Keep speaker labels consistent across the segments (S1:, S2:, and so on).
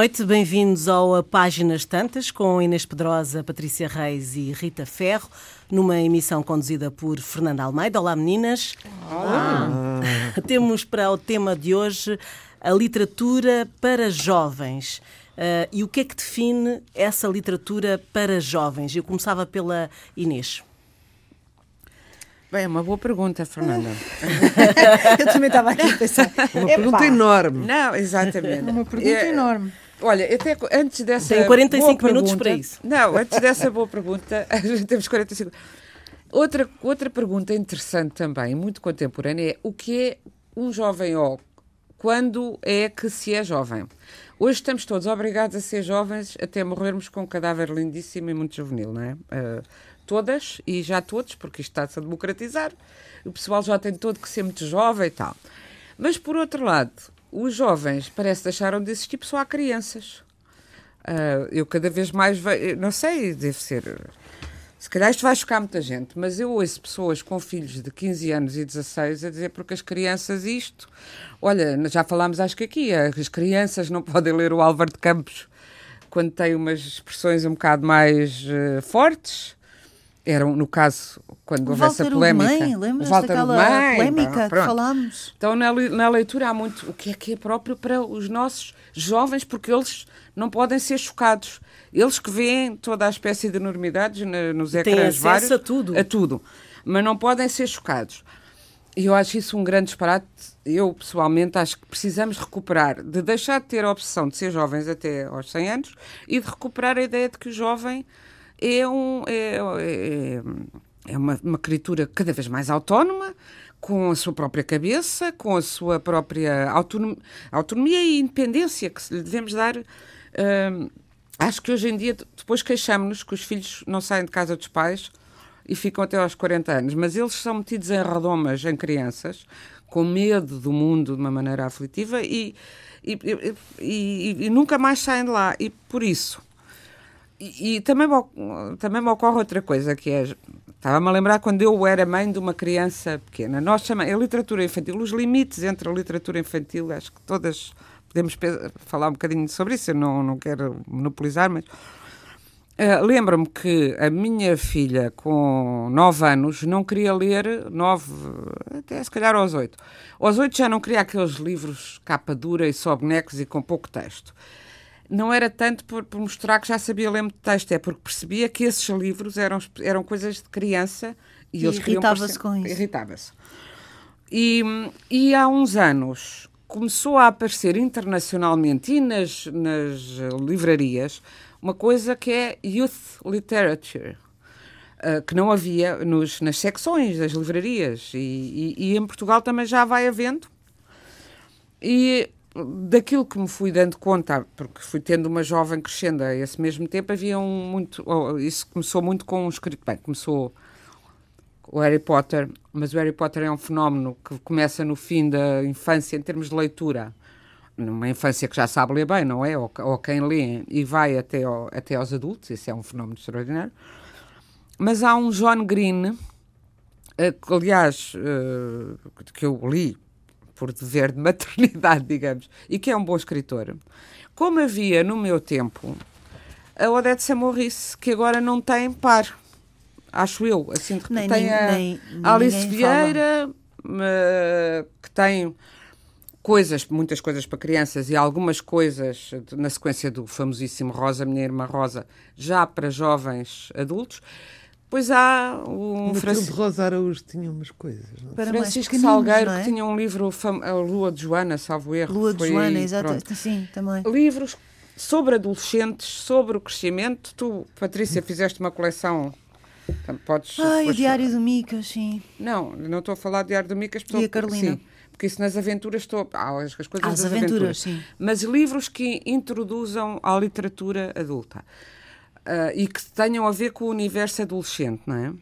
S1: Boa noite, bem-vindos ao Páginas Tantas com Inês Pedrosa, Patrícia Reis e Rita Ferro, numa emissão conduzida por Fernanda Almeida. Olá, meninas. Olá. Temos para o tema de hoje a literatura para jovens. Uh, e o que é que define essa literatura para jovens? Eu começava pela Inês.
S2: Bem, é uma boa pergunta, Fernanda.
S3: eu também estava aqui a pensar.
S4: Uma pergunta enorme.
S2: Não, exatamente.
S3: Uma pergunta é, enorme.
S2: Olha, até antes dessa.
S1: Tem 45
S2: minutos
S1: para isso.
S2: Não, antes dessa boa pergunta, temos 45. Outra, outra pergunta interessante também, muito contemporânea, é o que é um jovem ou quando é que se é jovem? Hoje estamos todos obrigados a ser jovens até morrermos com um cadáver lindíssimo e muito juvenil, não é? Uh, todas e já todos, porque isto está-se a democratizar, o pessoal já tem todo que ser muito jovem e tal. Mas, por outro lado, os jovens parece deixaram de existir, só há crianças. Uh, eu cada vez mais vejo, não sei, deve ser. Se calhar isto vai chocar muita gente, mas eu ouço pessoas com filhos de 15 anos e 16 a dizer porque as crianças isto. Olha, já falámos acho que aqui, as crianças não podem ler o Álvaro de Campos quando têm umas expressões um bocado mais uh, fortes eram, no caso, quando houve
S3: Walter
S2: essa polémica.
S3: Mãe, lembras daquela Mãe, polémica pronto. que falámos?
S2: Então, na, na leitura há muito o que é que é próprio para os nossos jovens, porque eles não podem ser chocados. Eles que veem toda a espécie de enormidades nos ecrãs vários.
S1: a tudo.
S2: A tudo. Mas não podem ser chocados. E eu acho isso um grande disparate. Eu, pessoalmente, acho que precisamos recuperar, de deixar de ter a opção de ser jovens até aos 100 anos e de recuperar a ideia de que o jovem é, um, é, é, é uma, uma criatura cada vez mais autónoma, com a sua própria cabeça, com a sua própria autonomia, autonomia e independência que lhe devemos dar. Uh, acho que hoje em dia, depois queixamos-nos que os filhos não saem de casa dos pais e ficam até aos 40 anos, mas eles são metidos em redomas em crianças, com medo do mundo de uma maneira aflitiva e, e, e, e nunca mais saem de lá. E por isso, e, também, me, também me ocorre outra coisa, que é. Estava-me a lembrar quando eu era mãe de uma criança pequena. Nós chamamos. A literatura infantil, os limites entre a literatura infantil, acho que todas podemos falar um bocadinho sobre isso, eu não, não quero monopolizar, mas. Uh, Lembro-me que a minha filha, com 9 anos, não queria ler, 9, até se calhar aos 8. Aos 8 já não queria aqueles livros capa dura e só bonecos e com pouco texto não era tanto por, por, mostrar que já sabia ler muito texto, é porque percebia que esses livros eram, eram coisas de criança e,
S3: e
S2: eles
S3: irritava-se com isso.
S2: Irritava-se. E, e há uns anos começou a aparecer internacionalmente e nas, nas livrarias uma coisa que é youth literature. Uh, que não havia nos, nas secções das livrarias e, e, e em Portugal também já vai havendo e daquilo que me fui dando conta, porque fui tendo uma jovem crescendo a esse mesmo tempo, havia um muito. Oh, isso começou muito com um escrito. Bem, começou o Harry Potter, mas o Harry Potter é um fenómeno que começa no fim da infância em termos de leitura. Numa infância que já sabe ler bem, não é? Ou, ou quem lê e vai até, ao, até aos adultos, isso é um fenómeno extraordinário. Mas há um John Green, eh, que, aliás, eh, que eu li por dever de maternidade, digamos, e que é um bom escritor. Como havia no meu tempo a Odete Samorrice, que agora não tem par, acho eu, assim de repente. tem a nem, Alice Vieira, uh, que tem coisas, muitas coisas para crianças e algumas coisas na sequência do famosíssimo Rosa, Minha Irmã Rosa, já para jovens adultos. Pois há um
S4: Francisco Rosa Araújo tinha umas coisas. Não?
S2: Para Francisco Salgueiro é? que tinha um livro a Lua de Joana, salvo erro.
S3: Lua de Joana, exato, sim, também.
S2: Livros sobre adolescentes, sobre o crescimento. Tu, Patrícia, fizeste uma coleção. Podes
S3: Ai, o Diário do Micas, sim.
S2: Não, não estou a falar do Diário do Micas.
S3: Estou... E a Carolina.
S2: Sim, porque isso nas aventuras estou. Ah, as coisas
S3: as das aventuras, aventuras, sim.
S2: Mas livros que introduzam a literatura adulta uh, e que tenham a ver com o universo adolescente, não é?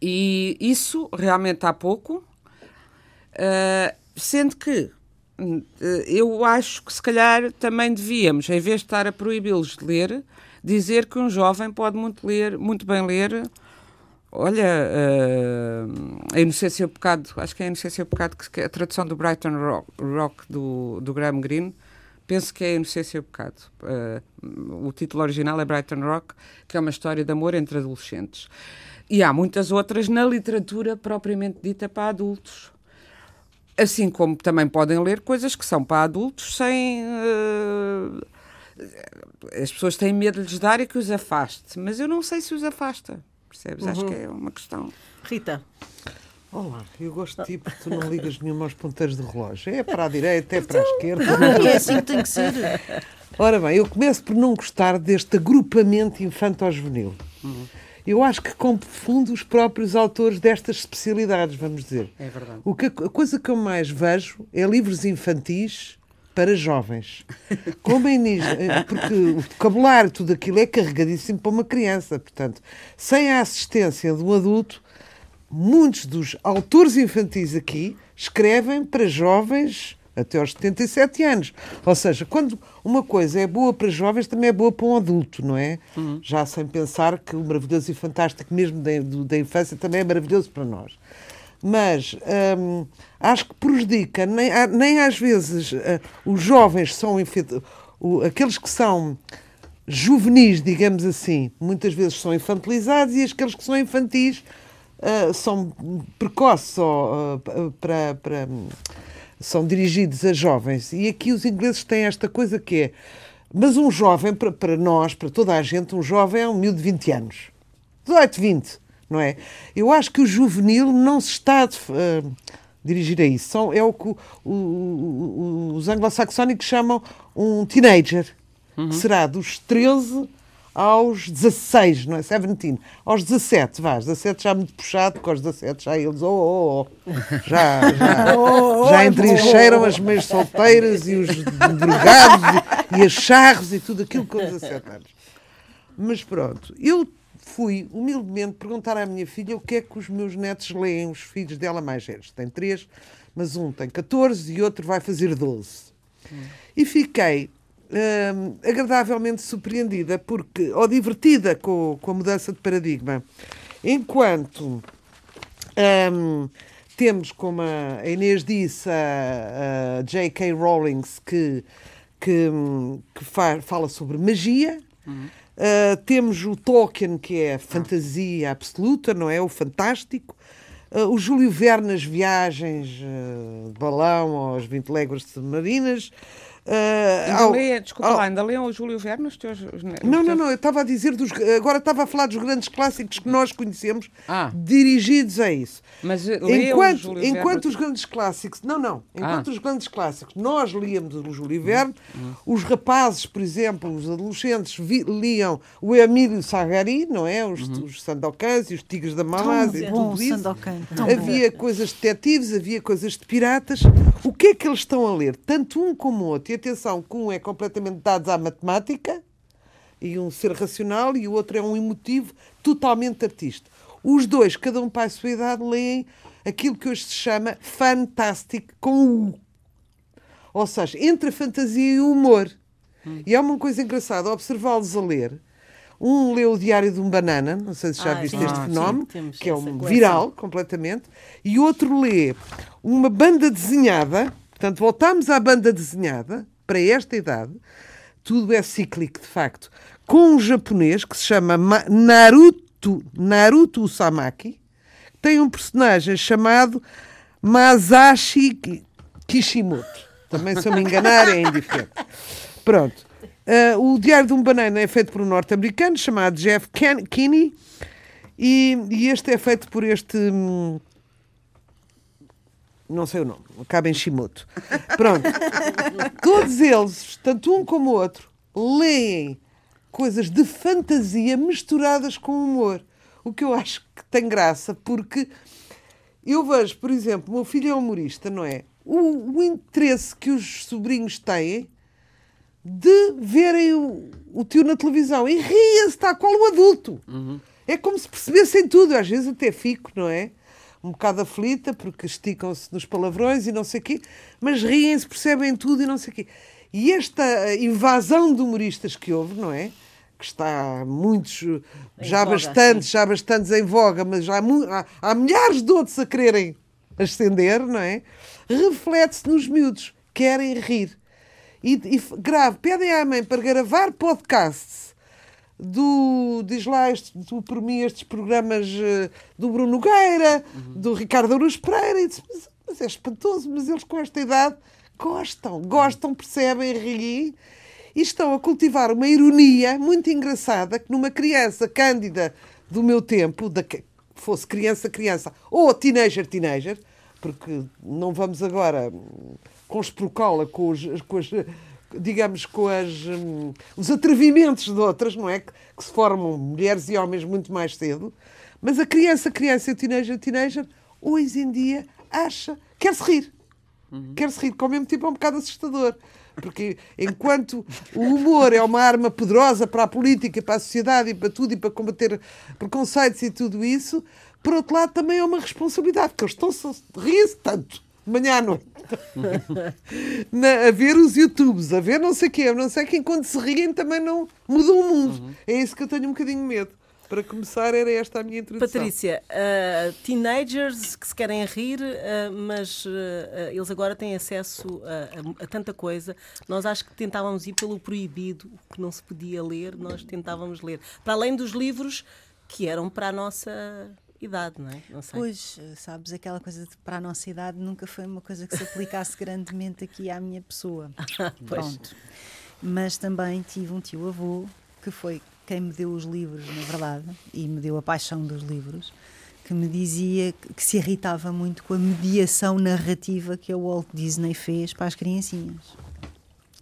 S2: E isso realmente há pouco, uh, sendo que uh, eu acho que se calhar também devíamos, em vez de estar a proibi-los de ler, dizer que um jovem pode muito, ler, muito bem ler. Olha, uh, a Inocência e o Pecado, acho que é a Inocência e o Pecado, que, a tradução do Brighton Rock, rock do, do Graham Greene, penso que é Inocência e o Pecado. Uh, o título original é Brighton Rock, que é uma história de amor entre adolescentes. E há muitas outras na literatura propriamente dita para adultos. Assim como também podem ler coisas que são para adultos sem. Uh, as pessoas têm medo de lhes dar e que os afaste, mas eu não sei se os afasta. Percebes? Uhum. Acho que é uma questão.
S1: Rita.
S4: Olá, eu gosto de ti porque tu não ligas nenhum aos ponteiros de relógio. É para a direita, é para a esquerda.
S3: é assim que tem que ser.
S4: Ora bem, eu começo por não gostar deste agrupamento infanto-juvenil. Uhum. Eu acho que confunde os próprios autores destas especialidades, vamos dizer.
S2: É verdade.
S4: O que, a coisa que eu mais vejo é livros infantis para jovens. Como é nisso? Porque o vocabulário, tudo aquilo é carregadíssimo para uma criança. Portanto, sem a assistência de um adulto, muitos dos autores infantis aqui escrevem para jovens até aos 77 anos. Ou seja, quando uma coisa é boa para jovens, também é boa para um adulto, não é? Uhum. Já sem pensar que o maravilhoso e fantástico, mesmo da, da infância, também é maravilhoso para nós. Mas hum, acho que prejudica, nem, nem às vezes uh, os jovens são o, aqueles que são juvenis, digamos assim, muitas vezes são infantilizados e aqueles que são infantis uh, são precoces ou, uh, para, para, são dirigidos a jovens. E aqui os ingleses têm esta coisa que é. Mas um jovem, para, para nós, para toda a gente, um jovem é um miúdo de 20 anos. 18, 20, não é? Eu acho que o juvenil não se está a uh, dirigir a isso. São, é o que o, o, os anglo-saxónicos chamam um teenager. Uhum. Que será dos 13 aos 16, não é? 17. Aos 17, vá, 17 já muito puxado, porque aos 17 já eles, oh, oh, oh. já, já, oh, oh, já entrincheiram as meias solteiras e os drogados e, e as charros e tudo aquilo com 17 anos. Mas pronto, eu fui humildemente perguntar à minha filha o que é que os meus netos leem, os filhos dela mais velhos. Tem três, mas um tem 14 e outro vai fazer 12. Hum. E fiquei hum, agradavelmente surpreendida, porque, ou divertida com, com a mudança de paradigma. Enquanto hum, temos, como a Inês disse, a, a J.K. Rowling, que, que, que fa fala sobre magia. Uhum. Uh, temos o Tolkien, que é fantasia absoluta, não é? O fantástico. Uh, o Júlio Verne, as viagens uh, de balão aos 20 léguas submarinas.
S2: Uh, ao, lê, desculpa ao, lá, ainda leem o Júlio Verne os teus. Os
S4: não, não, não, eu estava a dizer dos. Agora estava a falar dos grandes clássicos que nós conhecemos, ah. dirigidos a isso.
S2: Mas eh,
S4: enquanto, enquanto os grandes clássicos. Não, não. Enquanto ah. os grandes clásicos nós líamos o Júlio Verne, hum. os rapazes, por exemplo, os adolescentes, vi, liam o Emílio Sagari, não é? Os, uhum. os Sandocans e os Tigres da Mamás e tudo isso. Sandokan. Havia coisas de detetives, havia coisas de piratas. O que é que eles estão a ler? Tanto um como o outro atenção que um é completamente dado à matemática e um ser racional e o outro é um emotivo totalmente artista. Os dois, cada um para a sua idade, leem aquilo que hoje se chama fantástico com U. Ou seja, entre a fantasia e o humor. Hum. E é uma coisa engraçada observá-los a ler. Um lê o Diário de um Banana, não sei se já ah, viste sim. este ah, fenómeno, sim, que é um viral completamente, e outro lê uma banda desenhada Portanto, voltamos à banda desenhada, para esta idade, tudo é cíclico, de facto, com um japonês que se chama Naruto, Naruto Usamaki, tem um personagem chamado Masashi Kishimoto. Também, se eu me enganar, é indiferente. Pronto. Uh, o Diário de um Banana é feito por um norte-americano chamado Jeff Kinney e, e, este é feito por este hum, não sei o nome, acaba em Shimoto. Pronto. Todos eles, tanto um como o outro, leem coisas de fantasia misturadas com humor. O que eu acho que tem graça, porque eu vejo, por exemplo, o meu filho é humorista, não é? O, o interesse que os sobrinhos têm de verem o, o tio na televisão e riem-se, está qual o adulto. Uhum. É como se percebessem tudo, às vezes até fico, não é? Um bocado aflita, porque esticam-se nos palavrões e não sei o quê, mas riem-se, percebem tudo e não sei o quê. E esta invasão de humoristas que houve, não é? Que está muitos, em já voga, bastantes, sim. já bastantes em voga, mas já há, há, há milhares de outros a quererem ascender, não é? Reflete-se nos miúdos, querem rir. e, e grave, pedem à mãe para gravar podcasts do, diz lá, este, do, por mim, estes programas uh, do Bruno Nogueira, uhum. do Ricardo Aruz Pereira, e disse, mas, mas, é espantoso, mas eles com esta idade gostam, gostam, percebem, riem, e estão a cultivar uma ironia muito engraçada que numa criança cândida do meu tempo, da, fosse criança, criança, ou teenager, teenager, porque não vamos agora com esprocola, com os, com as, digamos, com as, um, os atrevimentos de outras, não é? Que, que, se formam mulheres e homens muito mais cedo. Mas a criança, criança e o teenager, teenager, hoje em dia acha, quer-se rir. Uhum. Quer-se rir, que ao mesmo tempo é um bocado assustador. Porque enquanto o humor é uma arma poderosa para a política, para a sociedade e para tudo, e para combater preconceitos e tudo isso, por outro lado também é uma responsabilidade, porque eles estão a rir tanto, de manhã à noite. Na, a ver os YouTubes, a ver não sei quê, não sei quem, quando se riem também não mudam o mundo. Uhum. É isso que eu tenho um bocadinho medo. Para começar, era esta a minha introdução.
S1: Patrícia, uh, teenagers que se querem rir, uh, mas uh, eles agora têm acesso a, a, a, tanta coisa. Nós acho que tentávamos ir pelo proibido, o que não se podia ler, nós tentávamos ler. Para além dos livros que eram para a nossa idade, não é? Não
S3: pois, sabes, aquela coisa de para a nossa idade nunca foi uma coisa que se aplicasse grandemente aqui à minha pessoa. Pronto. Mas também tive um tio-avô que foi quem me deu os livros, na verdade, e me deu a paixão dos livros, que me dizia que se irritava muito com a mediação narrativa que a Walt Disney fez para as criancinhas.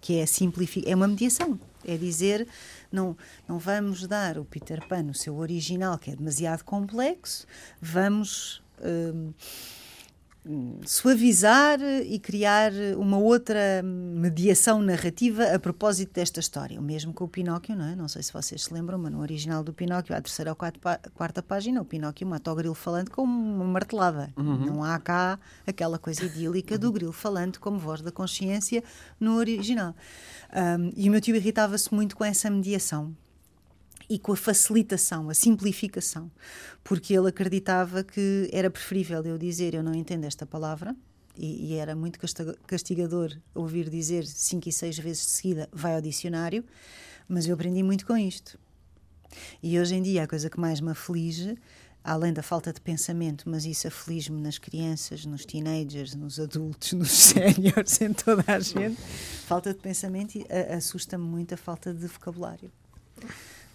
S3: Que é simplificar, é uma mediação, é dizer não, não vamos dar o Peter Pan o seu original, que é demasiado complexo, vamos. Hum, suavizar e criar uma outra mediação narrativa a propósito desta história. O mesmo com o Pinóquio, não é? Não sei se vocês se lembram, mas no original do Pinóquio, à terceira ou quarta página, o Pinóquio mata o grilo falando com uma martelada. Uhum. Não há cá aquela coisa idílica do grilo falando como voz da consciência no original. Um, e o meu tio irritava-se muito com essa mediação e com a facilitação, a simplificação, porque ele acreditava que era preferível eu dizer eu não entendo esta palavra, e, e, era muito castigador ouvir dizer cinco e seis vezes de seguida vai ao dicionário, mas eu aprendi muito com isto. E hoje em dia a coisa que mais me aflige, além da falta de pensamento, mas isso aflige-me nas crianças, nos teenagers, nos adultos, nos séniores, em toda a gente, falta de pensamento assusta-me muito a falta de vocabulário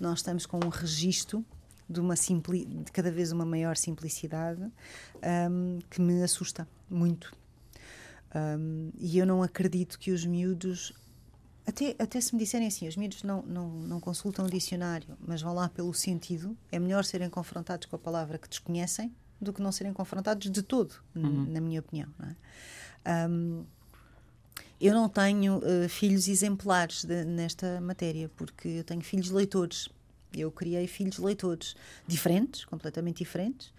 S3: nós estamos com um registro de uma simpli de cada vez uma maior simplicidade um, que me assusta muito. Um, e eu não acredito que os miúdos até, até se me disserem assim, os miúdos não, não, não consultam o dicionário, mas vão lá pelo sentido, é melhor serem confrontados com a palavra que desconhecem do que não serem confrontados de todo, uhum. na minha opinião. Não é? um, eu não tenho uh, filhos exemplares de, nesta matéria, porque eu tenho filhos leitores. Eu criei filhos leitores diferentes, completamente diferentes.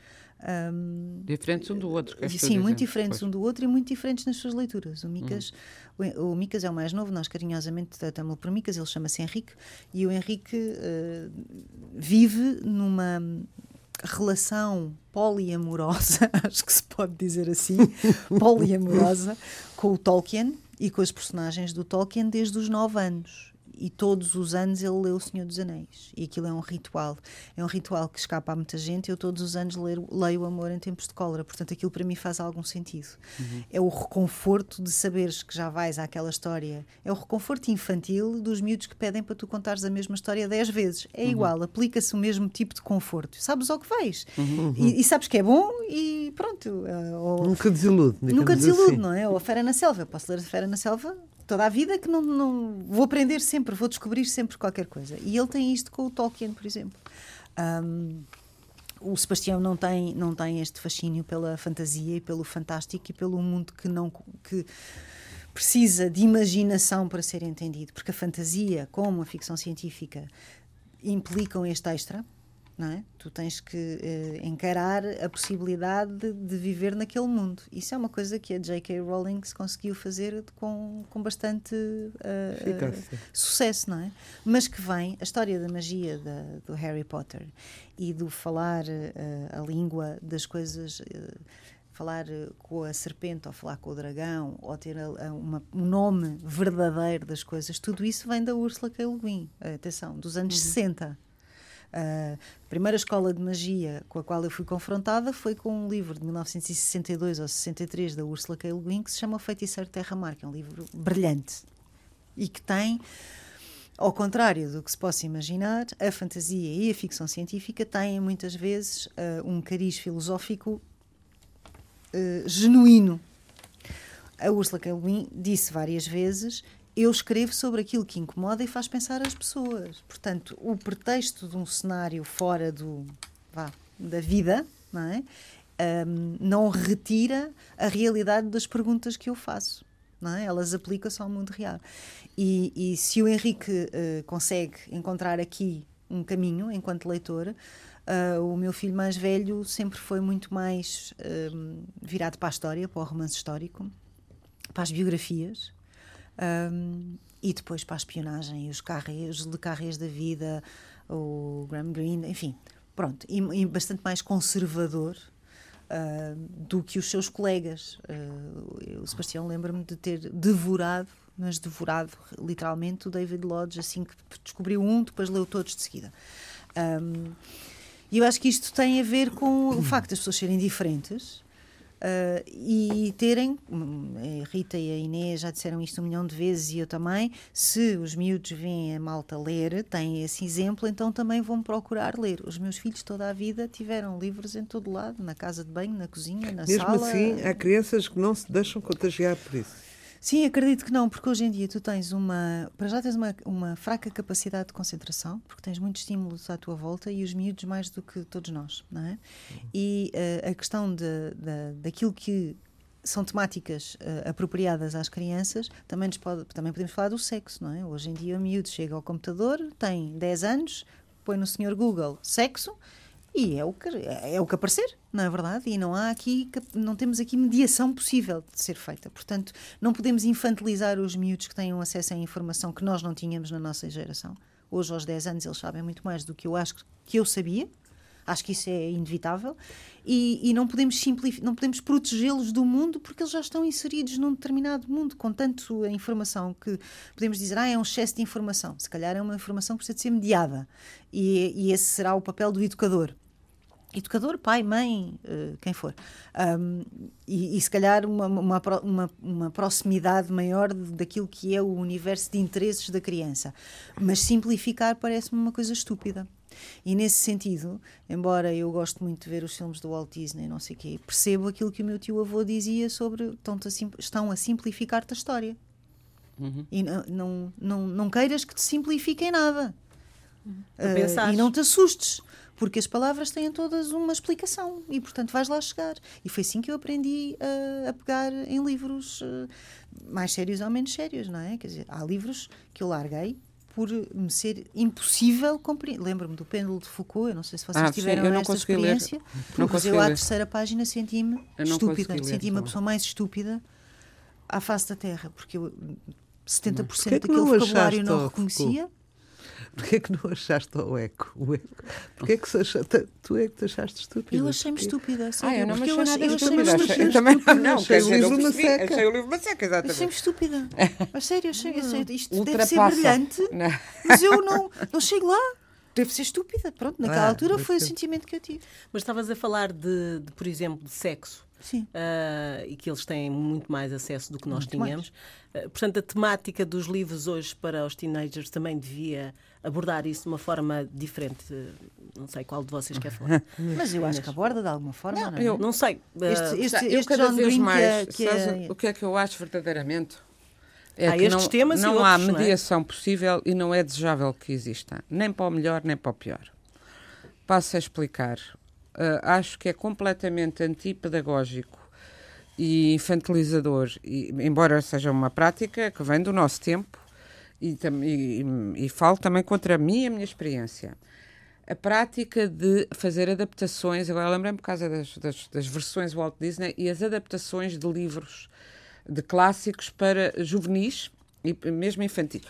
S2: Um, diferentes um do outro.
S3: Sim, muito diferentes pois. um do outro e muito diferentes nas suas leituras. O Micas, o, o, Micas é o mais novo, nós carinhosamente tratamos por Micas, ele chama-se Henrique, e o Henrique uh, vive numa relação poliamorosa, acho que se pode dizer assim, poliamorosa, com o Tolkien e com as personagens do Tolkien desde os 9 anos e todos os anos ele lê O Senhor dos Anéis. E aquilo é um ritual. É um ritual que escapa a muita gente. Eu todos os anos leio, leio O Amor em Tempos de Cólera. Portanto, aquilo para mim faz algum sentido. Uhum. É o reconforto de saberes que já vais àquela história. É o reconforto infantil dos miúdos que pedem para tu contares a mesma história dez vezes. É uhum. igual, aplica-se o mesmo tipo de conforto. Sabes ao que vais. Uhum. E, e, sabes que é bom e pronto. Uh,
S4: ou, nunca desilude.
S3: Nunca desilude, assim. não é? Ou A Fera na Selva. Eu posso ler A Fera na Selva toda a vida que não, não vou aprender sempre, vou descobrir sempre qualquer coisa. E ele tem isto com o Tolkien, por exemplo. Um, o Sebastião não tem não tem este fascínio pela fantasia e pelo fantástico e pelo mundo que não que precisa de imaginação para ser entendido, porque a fantasia, como a ficção científica, implicam este extra é? Tu tens que uh, encarar a possibilidade de, de, viver naquele mundo. Isso é uma coisa que a J.K. Rowling conseguiu fazer com, com bastante uh, uh, sucesso, não é? Mas que vem a história da magia da, do Harry Potter e do falar a língua das coisas falar com a serpente ou falar com o dragão ou ter a, a, uma, um nome verdadeiro das coisas, tudo isso vem da Ursula K. Le Guin, atenção, dos anos uhum. 60. A primeira escola de magia com a qual eu fui confrontada foi com um livro de 1962 ou 63 da Ursula K. Le Guin que se chama Feiticeiro Terra-Mar, que é um livro brilhante e que tem ao contrário do que se possa imaginar, a fantasia e a ficção científica têm muitas vezes uh, um cariz filosófico uh, genuíno. A Ursula K. Le Guin disse várias vezes eu escrevo sobre aquilo que incomoda e faz pensar as pessoas. Portanto, o pretexto de um cenário fora do, vá, da vida não, é? Um, não retira a realidade das perguntas que eu faço. Não é? Elas aplicam-se ao mundo real. E, e se o Henrique uh, consegue encontrar aqui um caminho enquanto leitor, uh, o meu filho mais velho sempre foi muito mais uh, virado para a história, para o romance histórico, para as biografias. Um, e depois para a espionagem os carreiros de carreiras da vida, o Graham Greene, enfim, pronto, e, e bastante mais conservador uh, do que os seus colegas. Uh, o Sebastião lembra-me de ter devorado, mas devorado literalmente, o David Lodge assim que descobriu um, depois leu todos de seguida. Um, e eu acho que isto tem a ver com o facto das pessoas serem diferentes Uh, e terem, a Rita e a Inês já disseram isto um milhão de vezes e eu também, se os miúdos veem a malta ler, têm esse exemplo, então também vão procurar ler. Os meus filhos toda a vida tiveram livros em todo lado, na casa de banho, na cozinha, na
S4: Mesmo
S3: sala.
S4: Mesmo assim, há crianças que não se deixam contagiar por isso.
S3: Sim, acredito que não, porque hoje em dia tu tens uma. Para já tens uma, uma fraca capacidade de concentração, porque tens muitos estímulos à tua volta e os miúdos mais do que todos nós, não é? E uh, a questão de, de, daquilo que são temáticas uh, apropriadas às crianças, também, pode, também podemos falar do sexo, não é? Hoje em dia o miúdo chega ao computador, tem 10 anos, põe no senhor Google sexo e é o que, é o que aparecer, não é verdade? E não há aqui, não temos aqui mediação possível de ser feita. Portanto, não podemos infantilizar os miúdos que tenham acesso à informação que nós não tínhamos na nossa geração. Hoje, aos 10 anos, eles sabem muito mais do que eu acho que eu sabia. Acho que isso é inevitável. E, e não podemos não podemos protegê-los do mundo porque eles já estão inseridos num determinado mundo, com tanto informação que podemos dizer, ah, é um excesso de informação. Se calhar é uma informação que precisa de ser mediada. E, e esse será o papel do educador educador, pai, mãe, uh, quem for. Um, e, e, se calhar uma, uma, uma, uma, proximidade maior daquilo que é o universo de interesses da criança. Mas simplificar parece-me uma coisa estúpida. E nesse sentido, embora eu goste muito de ver os filmes do Walt Disney, não sei o quê, percebo aquilo que o meu tio avô dizia sobre estão a, estão a simplificar-te a história. Uhum. E não, não, não, não queiras que te simplifiquem nada.
S1: Uhum. Uh,
S3: e não te assustes porque as palavras têm todas uma explicação e, portanto, vais lá chegar. E foi assim que eu aprendi a, a pegar em livros uh, mais sérios ou menos sérios, não é? Quer dizer, há livros que eu larguei por me ser impossível compreender. Lembro-me do Pêndulo de Foucault, eu não sei se vocês
S2: ah,
S3: tiveram
S2: sim,
S3: esta experiência,
S2: não
S3: mas eu à terceira página senti-me estúpida, senti-me a pessoa mais estúpida à face da Terra, porque eu 70%
S4: Porquê
S3: daquele vocabulário não reconhecia.
S4: Foucault? Porquê é que não achaste o eco? O eco? Porquê é que achaste, tu é que te achaste estúpida?
S3: Eu achei-me estúpida.
S2: Ah, eu não me
S3: achei
S2: nada
S3: eu
S2: estúpida.
S3: Achei,
S2: eu também não, não
S4: achei o livro uma seca.
S2: Achei o livro uma seca, exatamente.
S3: Achei-me estúpida. A sério, achei, achei isto Ultrapassa. deve ser brilhante, não. mas eu não, não chego lá deve ser estúpida. Pronto, naquela ah, altura foi o sentimento que eu tive.
S1: Mas estavas a falar de, de por exemplo, de sexo.
S3: Sim.
S1: Uh, e que eles têm muito mais acesso do que nós muito tínhamos. Uh, portanto, a temática dos livros hoje para os teenagers também devia abordar isso de uma forma diferente. Não sei qual de vocês quer falar.
S3: Mas eu acho que aborda de alguma forma, não, não é?
S1: Eu não sei.
S3: Este, este, eu este cada John vez mais, que é,
S2: que é... o que é que eu acho verdadeiramente?
S1: É há que estes
S2: não,
S1: temas
S2: não
S1: e outros,
S2: há mediação não é? possível e não é desejável que exista, nem para o melhor nem para o pior. Passo a explicar. Uh, acho que é completamente antipedagógico e infantilizador, e, embora seja uma prática que vem do nosso tempo, e, e, e falo também contra mim e a minha experiência. A prática de fazer adaptações, agora lembrei-me por causa das, das, das versões Walt Disney e as adaptações de livros de clássicos para juvenis e mesmo infantis.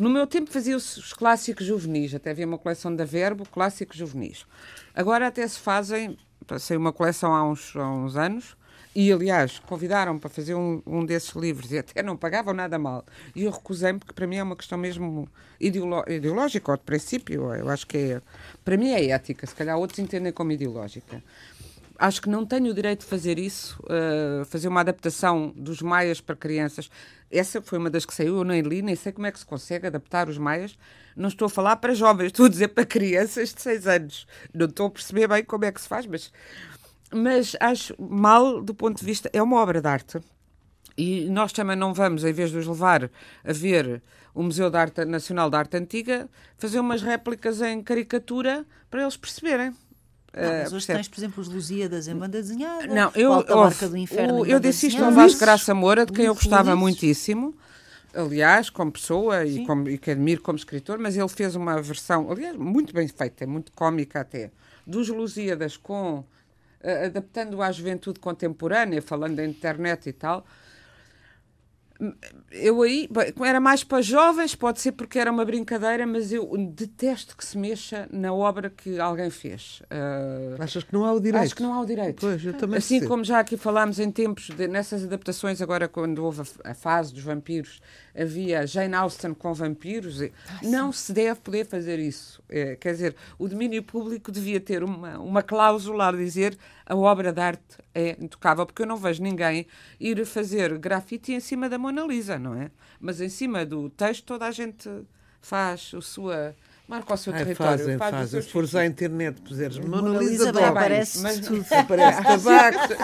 S2: No meu tempo fazia-se os clássicos juvenis, até havia uma coleção da Verbo, clássicos juvenis. Agora até se fazem saiu uma coleção há uns, há uns anos. E, aliás, convidaram-me para fazer um, um desses livros e até não pagavam nada mal. E eu recusei-me, porque para mim é uma questão mesmo ideológica, ou de princípio. Eu acho que é. Para mim é ética, se calhar outros entendem como ideológica acho que não tenho o direito de fazer isso, uh, fazer uma adaptação dos maias para crianças. Essa foi uma das que saiu, eu nem li, nem sei como é que se consegue adaptar os maias. Não estou a falar para jovens, estou a dizer para crianças de 6 anos. Não estou a perceber bem como é que se faz, mas, mas acho mal do ponto de vista. É uma obra de arte. E nós também não vamos, em vez de os levar a ver o Museu da Arte Nacional da Arte Antiga, fazer umas réplicas em caricatura para eles perceberem.
S3: Não, mas hoje tens, por exemplo, os Lusíadas em banda desenhada,
S2: não, eu,
S3: o Alta Marca do Inferno.
S2: O, eu disse isto ao Vasco Graça Moura, de quem eu gostava muitíssimo, aliás, como pessoa e, como, e que admiro como escritor, mas ele fez uma versão, aliás, muito bem feita, muito cómica até, dos Lusíadas com. Uh, adaptando à juventude contemporânea, falando da internet e tal, eu aí, era mais para jovens, pode ser porque era uma brincadeira, mas eu detesto que se mexa na obra que alguém fez.
S4: Uh, Achas que não há o direito?
S2: Acho que não há o direito.
S4: Pois, eu também
S2: assim
S4: sei.
S2: como já aqui falámos em tempos, de, nessas adaptações, agora quando houve a, a, fase dos vampiros, havia Jane Austen com vampiros. Ah, não se deve poder fazer isso. É, quer dizer, o domínio público devia ter uma, uma cláusula a dizer a obra de arte é intocável, porque eu não vejo ninguém ir fazer grafite em cima da Mona Lisa, não é? Mas em cima do texto toda a gente faz a sua marca o seu
S4: Ai,
S2: território.
S4: Fazem,
S2: faz
S4: fazem. Se fores à internet, puseres Mona,
S3: Mona
S4: Lisa,
S3: Lisa
S4: Dog,
S3: aparece
S2: mas-
S3: tudo.
S4: aparece tabaco,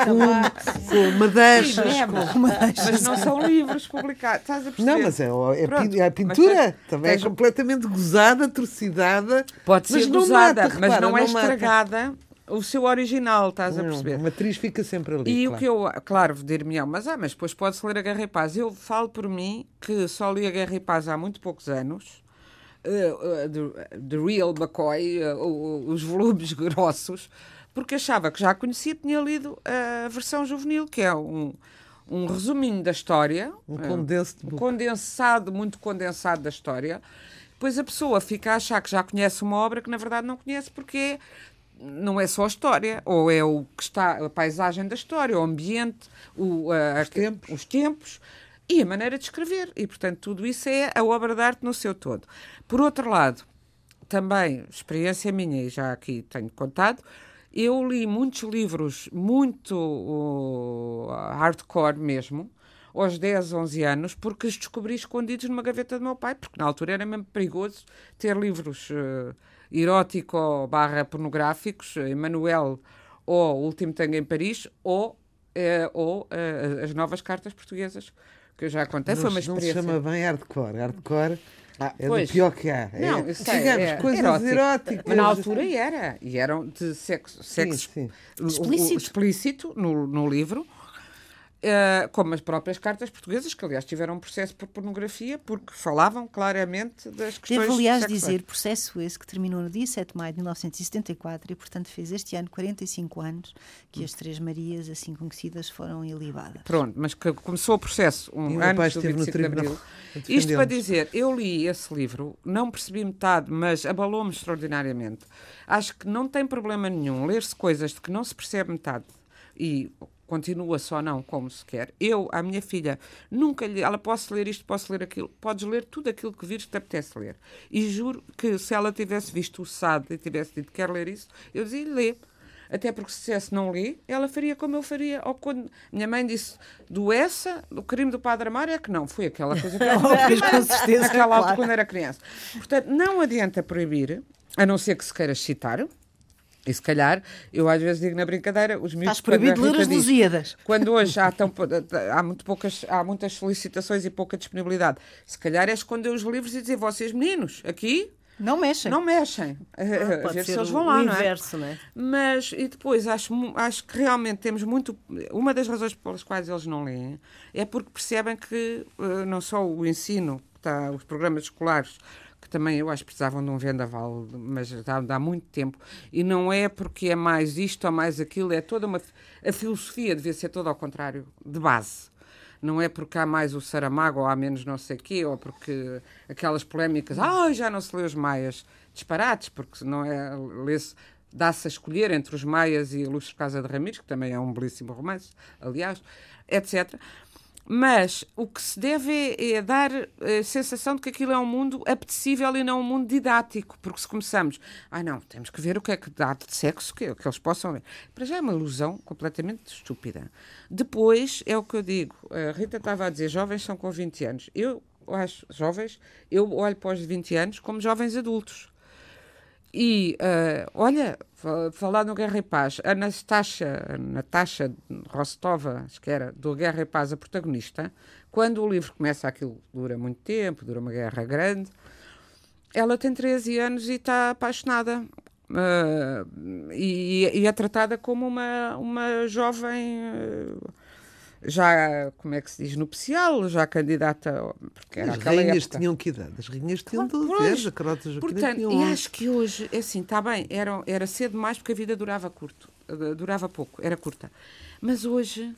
S4: com madeixas.
S2: É, mas, mas não são livros publicados. Estás a perceber?
S4: Não, mas é, é,
S2: Pronto,
S4: pin- a
S2: mas
S4: pintura
S2: tens-
S4: também é
S2: tens-
S4: completamente gozada, torcidada.
S2: Pode ser
S4: mas não
S2: gozada,
S4: mata,
S2: mas
S4: repara,
S2: não é
S4: não mata.
S2: O seu original, estás a perceber?
S4: a matriz fica sempre ali.
S2: E
S4: claro.
S2: o que eu, claro, dir-me, mas ah, mas depois pode-se ler a Guerra e Paz. Eu falo por mim que só li a Guerra e Paz há muito poucos anos, eh, de, de Real McCoy, o- os volumes grossos, porque achava que já conhecia, tinha lido a versão juvenil, que é um, um resuminho da história.
S4: Um
S2: eh, um condensado, muito condensado da história. Depois a pessoa fica a achar que já conhece uma obra que na verdade não conhece porque é- não é só a história, ou é o que está, a paisagem da história, o ambiente, o, a-
S4: Os tempos.
S2: os tempos e a maneira de escrever. E, portanto, tudo isso é a obra de arte no seu todo. Por outro lado, também, experiência minha, e já aqui tenho contado, eu li muitos livros muito uh, hardcore mesmo, aos 10, 11 anos, porque os descobri escondidos numa gaveta do meu pai, porque na altura era mesmo perigoso ter livros uh, erótico barra pornográficos, Emanuel ou O Último Tango em Paris, ou, eh, ou eh, as novas cartas portuguesas, que eu já contei. Foi uma
S4: não se
S2: experiência.
S4: chama bem hardcore. Hardcore
S2: Ah,
S4: é
S2: pois.
S4: do pior que há.
S2: Não,
S4: é,
S2: sei,
S4: digamos,
S2: é
S4: coisas
S2: erótico.
S4: eróticas.
S2: Mas na altura era. E eram de sexo,
S4: Sim,
S2: sexo
S4: sim.
S2: o- o-
S3: Explícito.
S2: explícito no, no livro. Eh, como as próprias cartas portuguesas, que aliás tiveram um processo por pornografia, porque falavam claramente das questões
S3: Devo, aliás,
S2: sexuais.
S3: dizer, processo esse que terminou no dia 7 de maio de 1974 e, portanto, fez este ano 45 anos que as Três Marias, assim conhecidas, foram ilibadas.
S2: Pronto, mas que começou o processo um
S4: o meu pai
S2: antes do
S4: esteve no
S2: 25 de Abril. Isto para dizer, eu li esse livro, não percebi metade, mas abalou-me extraordinariamente. Acho que não tem problema nenhum ler-se coisas de que não se percebe metade e continua só não como se quer. Eu, à minha filha, nunca lhe... Ela, posso ler isto, posso ler aquilo. Podes ler tudo aquilo que vires que te apetece ler. E juro que se ela tivesse visto o SAD e tivesse dito quer ler isso, eu dizia lê. Até porque se dissesse não lê, ela faria como eu faria. Ou quando minha mãe disse do essa, do crime do Padre Amaro, é que não. Foi aquela coisa que ela
S3: Pois, com certeza,
S2: naquela altura
S3: claro.
S2: quando era criança. Portanto, não adianta proibir, a não ser que se queira citar. E se calhar, eu às vezes digo na brincadeira, os miúdos...
S3: Estás proibido de
S2: quando a
S3: ler as Lusíadas.
S2: quando hoje há, tão, há, muito poucas, há muitas solicitações e pouca disponibilidade, se calhar é esconder os livros e dizer, vocês meninos, aqui
S3: Não mexem.
S2: não mexem. a
S1: Ah, Pode
S2: ver se eles vão lá, não é?
S1: inverso, não é?
S2: Mas, e depois, acho, acho que realmente temos muito. Uma das razões pelas quais eles não leem é porque percebem que eh, não só o ensino, que está, os programas escolares, também eu acho que precisavam de um vendaval, mas já dá muito tempo, e não é porque é mais isto ou mais aquilo, é toda uma. A filosofia devia ser toda ao contrário, de base. Não é porque há mais o Saramago ou há menos não sei quê, ou porque aquelas polémicas, ah, já não se lê os maias. Disparates, porque não é. Lê-se dá-se a escolher entre os Maias e Luz Casa de Ramires, que também é um belíssimo romance, aliás, etc. Mas o que se deve é, é dar a sensação de que aquilo é um mundo apetecível e não um mundo didático, porque se começamos, ah não, temos que ver o que é que dá de sexo que, que eles possam ver. Para já é uma ilusão completamente estúpida. Depois, é o que eu digo, a Rita estava a dizer, jovens são com 20 anos. Eu acho, jovens, eu olho para os 20 anos como jovens adultos. E, uh, olha, falar no Guerra e Paz, a Natasha, Natasha Rostova, acho que era, do Guerra e Paz, a protagonista, quando o livro começa, aquilo dura muito tempo, dura uma guerra grande, ela tem 13 anos e está apaixonada. Uh, e, e, é tratada como uma, uma jovem. Uh, já, como é que se diz, nupcial, já candidata. Porque
S4: era As rainhas época. tinham que idade? As rainhas tinham 12 anos, a Carota
S2: Portanto, tinham e acho que hoje, é assim, está bem, era, era cedo demais porque a vida durava curto, eh, durava pouco, era curta. Mas hoje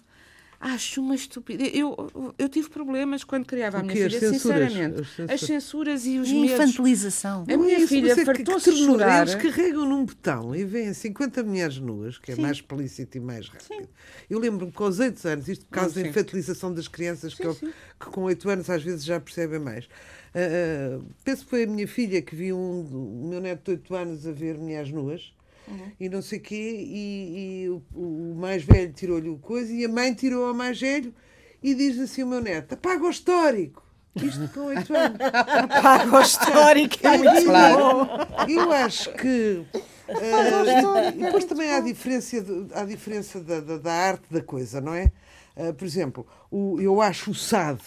S2: Acho uma estupidez. Eu, eu tive problemas quando criava a minha filha, as sinceramente. As censuras. as censuras e os
S3: e
S2: medos.
S3: infantilização.
S2: A minha filha fartou-se de chorar.
S4: Eles carregam num botão e vêm 50 mulheres nuas, que é sim. mais explícito e mais rápido. Sim. Eu lembro-me com os 8 anos, isto por causa da infantilização das crianças, sim, que, eu, que, com 8 anos às vezes já percebem mais. Uh, penso que foi a minha filha que viu um, o meu neto de 8 anos a ver mulheres nuas uhum. e não sei o quê, e, e o, o, mais velho tirou-lhe o coisa e a mãe tirou ao mais velho e diz assim o meu neto, apaga o histórico. Isto com 8 anos.
S3: Apaga o histórico. É muito
S4: claro. Eu acho que. Uh, e depois também há a diferença, de, há a diferença da, da, da, arte da coisa, não é? Uh, por exemplo, o, eu acho o SAD.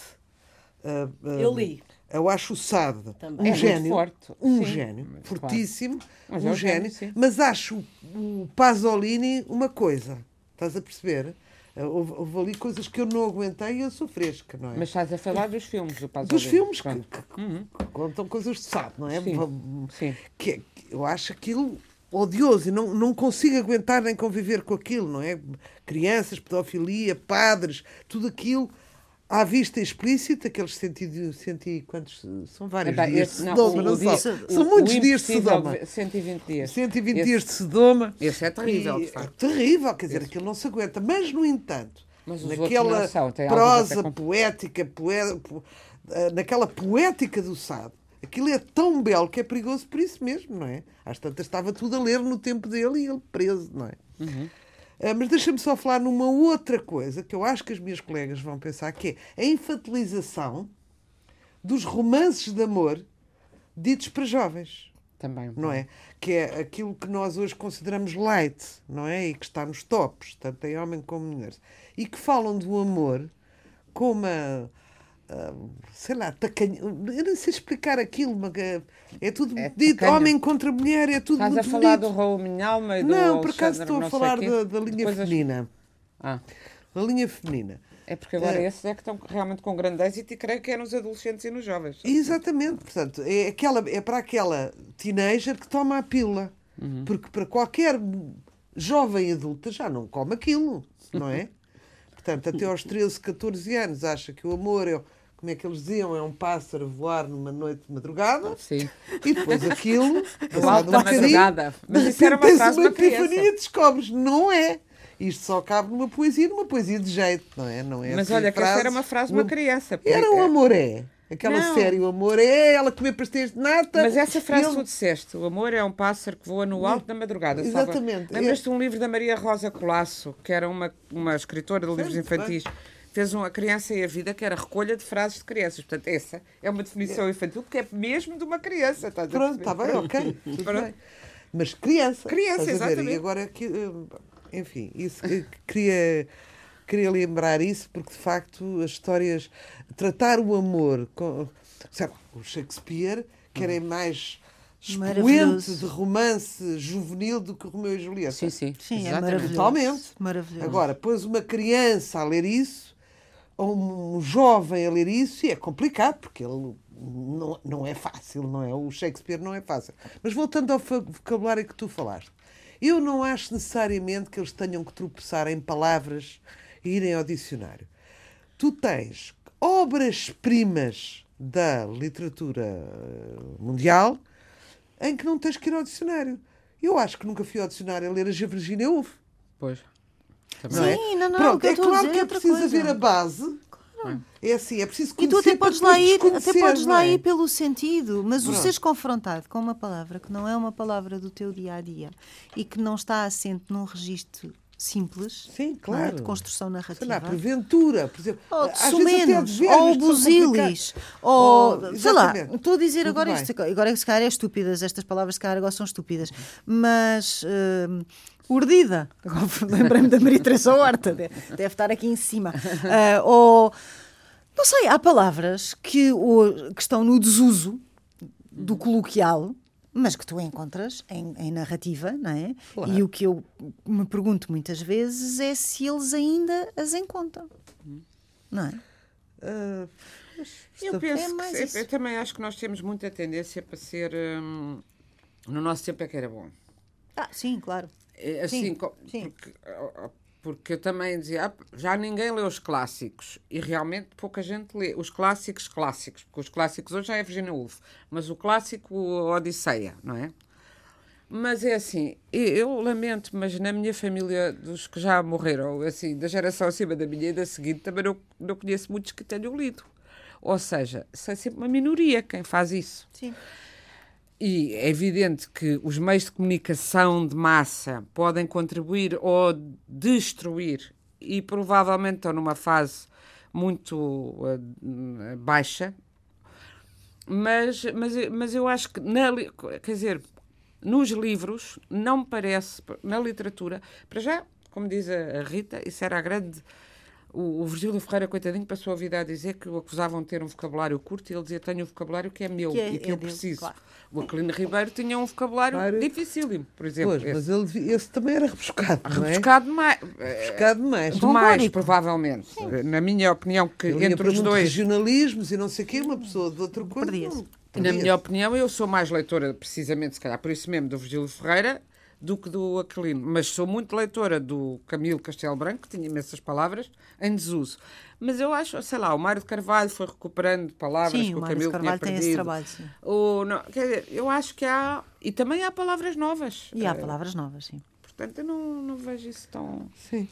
S1: Uh, eu li.
S4: Eu acho o Sade um é gênio, um sim, gênio, fortíssimo, claro. um é gênio, gênio mas acho o Pasolini uma coisa, estás a perceber? Houve, houve, ali coisas que eu não aguentei e eu sou fresca, não é?
S2: Mas estás a falar dos filmes do Pasolini.
S4: Dos filmes que, que, uhum. contam coisas de Sade, não é? Sim. sim. Que, eu acho aquilo odioso e não, não consigo aguentar nem conviver com aquilo, não é? Crianças, pedofilia, padres, tudo aquilo à vista explícita, aqueles cento, cento quantos são vários Epá, dias esse, de Sodoma, não, não são? são muitos dias de Sodoma.
S2: 120 dias.
S4: 120 esse, dias de Sodoma.
S2: Esse é terrível, de facto.
S4: É terrível, quer dizer, esse. aquilo não se aguenta. Mas, no entanto, Mas naquela prosa poética, poé, eh, naquela poética do Sado, aquilo é tão belo que é perigoso por isso mesmo, não é? Às tantas estava tudo a ler no tempo dele e ele preso, não é? Uhum. Uh, mas deixa-me só falar numa outra coisa que eu acho que as minhas colegas vão pensar, que é a infantilização dos romances de amor ditos para jovens.
S2: Também.
S4: Não é? Que é aquilo que nós hoje consideramos light, não é? E que está nos tops, tanto em homem como em mulheres. E que falam do amor com uma sei lá, tacanho, eu não sei explicar aquilo, mas é tudo é dito, homem contra mulher, é tudo
S2: Estás
S4: muito
S2: a falar do Raul Minhalma e do
S4: Não, por acaso estou a falar da, da, linha Depois feminina. Ah. Da linha feminina.
S2: É porque agora é. esses é que estão realmente com grande êxito e creio que é nos adolescentes e nos jovens.
S4: Exatamente, portanto, é, aquela, é para aquela teenager que toma a pílula. Uhum. Porque para qualquer jovem adulta já não come aquilo, não é? Portanto, até aos 13, 14 anos acha que o amor é como é que eles diziam, é um pássaro voar numa noite de madrugada.
S2: Sim.
S4: E depois aquilo,
S2: passado um madrugada. Mas isso era uma frase uma epifania
S4: descobres, não é. Isto só cabe numa poesia, numa poesia de jeito, não é? Não é
S2: Mas assim, olha, que essa era uma frase de uma criança.
S4: Era o amor é. Aquela não. série, o amor é ela comer pastéis de nata.
S2: Mas essa frase ele... tu disseste, o amor é um pássaro que voa no alto da madrugada.
S4: Exatamente.
S2: Lembras-te de um livro da Maria Rosa Colasso, que era uma, uma escritora de livros infantis. Bem fez uma criança e a vida que era recolha de frases de crianças. Portanto, essa é uma definição infantil que é mesmo de uma criança. Estás
S4: Pronto, está bem, ok. Bem. Mas criança.
S2: Criança, exatamente.
S4: E agora, eh, enfim, isso, eh, queria, queria lembrar isso porque, de facto, as histórias. Tratar o amor. Com, sabe, o Shakespeare, que era mais expoente de romance juvenil do que Romeu e Julieta.
S2: Sim, sim.
S3: sim é maravilhoso.
S4: Totalmente.
S3: Maravilhoso.
S4: Agora, pôs uma criança a ler isso um jovem a ler isso e é complicado, porque ele não, não é fácil, não é? O Shakespeare não é fácil. Mas voltando ao vocabulário que tu falaste, eu não acho necessariamente que eles tenham que tropeçar em palavras e irem ao dicionário. Tu tens obras-primas da literatura mundial em que não tens que ir ao dicionário. Eu acho que nunca fui ao dicionário a ler a. Virginia Woolf.
S2: Pois.
S4: É?
S3: Sim, não, não, o
S4: Pronto, é claro que
S3: é
S4: preciso
S3: coisa.
S4: haver a base. É assim, é preciso
S3: E
S4: conhecer
S3: tu até podes, lá ir, até podes lá
S4: é?
S3: ir pelo sentido, mas o
S4: Pronto.
S3: seres confrontado com uma palavra que não é uma palavra do teu dia a dia e que não está assente num registro simples
S4: Sim,
S3: não é?
S4: claro.
S3: de construção
S4: Sei
S3: narrativa.
S4: lá, porventura, por exemplo.
S3: Ou de sumenos, ou busilis, ou
S4: Oh,
S3: sei lá, estou a dizer
S4: Tudo
S3: agora
S4: bem.
S3: isto, agora se calhar é estúpidas, estas palavras se calhar agora são estúpidas, mas hum, urdida, lembrei-me da Maria Teresa Horta, de- deve estar aqui em cima, Ah, ou não sei, há palavras que, o- que estão no desuso do coloquial. Mas que tu encontras em, em narrativa, não é? E o que eu me pergunto muitas vezes é se eles ainda as encontram. Não é?
S4: Ah,
S2: Eu
S4: Está-
S2: penso
S3: É
S2: que
S3: mais
S2: se-
S3: isso.
S2: eu também acho que nós temos muita tendência para ser. hum, no nosso tempo é que era bom.
S3: Ah, sim, claro.
S2: É Assim,
S3: Sim, sim.
S2: Porque, porque eu também dizia, ah, já ninguém lê os clássicos. E realmente pouca gente lê. Os clássicos clássicos. Porque os clássicos hoje já é Virginia Woolf. Mas o clássico Odisseia, não é? Mas é assim, eu, lamento, mas na minha família, dos que já morreram, assim, da geração acima da minha e da seguinte, também não, não conheço muitos que tenham lido. Ou seja, é sempre uma minoria quem faz isso.
S3: Sim.
S2: E é evidente que os meios de comunicação de massa podem contribuir ou destruir, e provavelmente estão numa fase muito eh, baixa, mas, mas, mas eu acho que, na, quer dizer, nos livros, não me parece, na literatura, para já, como diz a Rita, isso era a grande. O, o Virgílio Ferreira, coitadinho, passou a vida a dizer que o acusavam de ter um vocabulário curto e ele dizia: Tenho um vocabulário que é meu
S3: Que é-
S2: e que
S3: é
S2: eu
S3: dele,
S2: preciso.
S3: claro.
S2: O Aquilino Ribeiro tinha um vocabulário
S4: Claro.
S2: dificílimo, por exemplo.
S4: Pois,
S2: esse.
S4: mas ele, esse também era rebuscado, não é?
S2: Rebuscado demais.
S4: Rebuscado demais.
S2: Demais,
S3: Bombónico.
S2: provavelmente. Na minha opinião, que entre os dois.
S4: regionalismos e não sei o quê, uma pessoa de.
S3: Perdia-se.
S4: não-
S2: Na minha opinião, eu sou mais leitora, precisamente, se calhar por isso mesmo, do Virgílio Ferreira do que do Aquilino. Mas sou muito leitora do Camilo Castelo Branco, que tinha imensas palavras em desuso. Mas eu acho, sei lá, o Mário de Carvalho foi recuperando palavras
S3: Sim,
S2: que
S3: o
S2: o
S3: Mário de
S2: Camilo
S3: Carvalho
S2: tinha
S3: tem
S2: perdido.
S3: esse trabalho, sim.
S2: O, não, quer dizer, eu acho que há... E também há palavras novas.
S3: E há
S2: Eh,
S3: palavras novas, sim.
S2: Portanto, eu não, não vejo isso tão...
S4: Sim.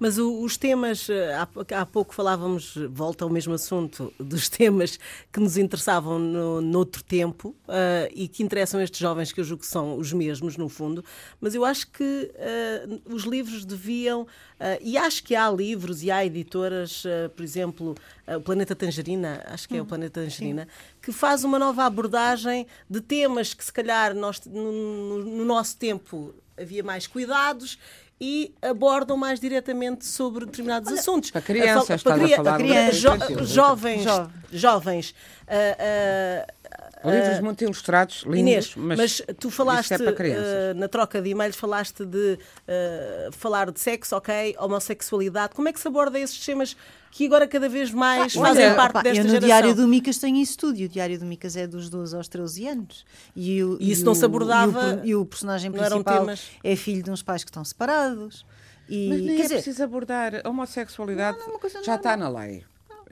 S1: Mas o- os temas, eh, há, há pouco falávamos, volta ao mesmo assunto, dos temas que nos interessavam no, noutro tempo eh, e que interessam estes jovens, que eu julgo que são os mesmos, no fundo, mas eu acho que eh, os livros deviam, eh, e acho que há livros e há editoras, por exemplo, o Planeta Tangerina, acho que é o Planeta Tangerina, que faz uma nova abordagem de temas que se calhar nós, no, no- no nosso tempo havia mais cuidados e abordam mais diretamente sobre determinados assuntos.
S2: para crianças,
S1: A
S2: estás a
S1: cria-
S2: falar
S3: de
S1: jo- jovens,
S3: Jovem.
S1: jovens. ah, ah,
S2: Livros muito ilustrados, lindos,
S1: Inês,
S2: mas,
S1: mas, tu falaste
S2: é para crianças.
S1: ah, na troca de e-mails, falaste de ah, falar de sexo, ok, homossexualidade. Como é que se aborda esses temas que agora cada vez mais
S3: Olha,
S1: fazem parte
S3: pá,
S1: desta
S3: eu no
S1: geração?
S3: Diário do Micas tenho isso tudo, e o Diário do Micas é dos 12 aos 13 anos. E, o,
S1: E isso
S3: e
S1: não
S3: o-
S1: se abordava-
S3: E o, e o personagem principal
S1: temas-
S3: é filho de uns pais que estão separados. E,
S2: Mas nem
S3: quer
S2: é
S3: dizer,
S2: preciso abordar. A homossexualidade
S3: Não, não é
S2: já está na lei,